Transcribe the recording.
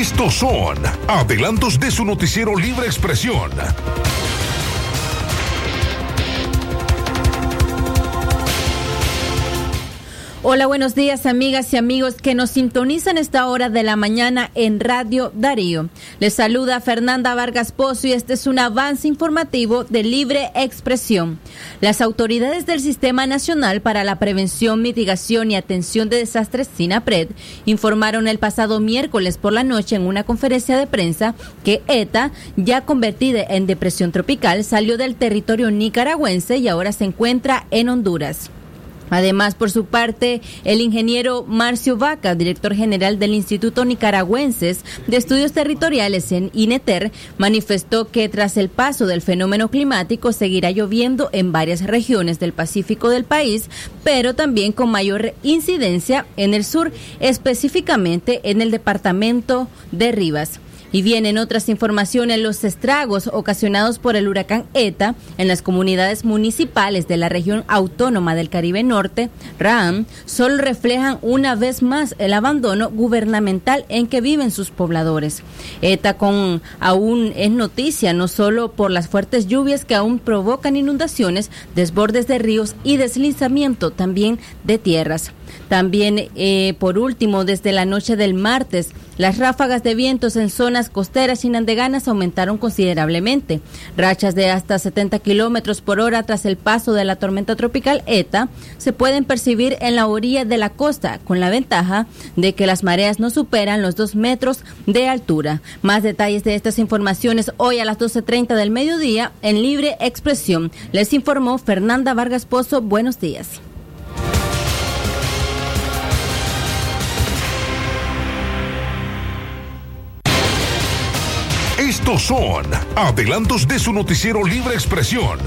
Estos son adelantos de su noticiero Libre Expresión. Hola, buenos días amigas y amigos que nos sintonizan esta hora de la mañana en Radio Darío. Les saluda Fernanda Vargas Pozo y este es un avance informativo de libre expresión. Las autoridades del Sistema Nacional para la Prevención, Mitigación y Atención de Desastres, SINAPRED, informaron el pasado miércoles por la noche en una conferencia de prensa que ETA, ya convertida en depresión tropical, salió del territorio nicaragüense y ahora se encuentra en Honduras. Además, por su parte, el ingeniero Marcio Vaca, director general del Instituto Nicaragüenses de Estudios Territoriales en INETER, manifestó que tras el paso del fenómeno climático seguirá lloviendo en varias regiones del Pacífico del país, pero también con mayor incidencia en el sur, específicamente en el departamento de Rivas. Y vienen otras informaciones, los estragos ocasionados por el huracán ETA en las comunidades municipales de la región autónoma del Caribe Norte, RAM, solo reflejan una vez más el abandono gubernamental en que viven sus pobladores. ETA con aún es noticia no solo por las fuertes lluvias que aún provocan inundaciones, desbordes de ríos y deslizamiento también de tierras. También, eh, por último, desde la noche del martes, las ráfagas de vientos en zonas costeras y nandeganas aumentaron considerablemente. Rachas de hasta 70 kilómetros por hora tras el paso de la tormenta tropical ETA se pueden percibir en la orilla de la costa, con la ventaja de que las mareas no superan los dos metros de altura. Más detalles de estas informaciones hoy a las 12.30 del mediodía en Libre Expresión. Les informó Fernanda Vargas Pozo. Buenos días. Estos son adelantos de su noticiero Libre Expresión.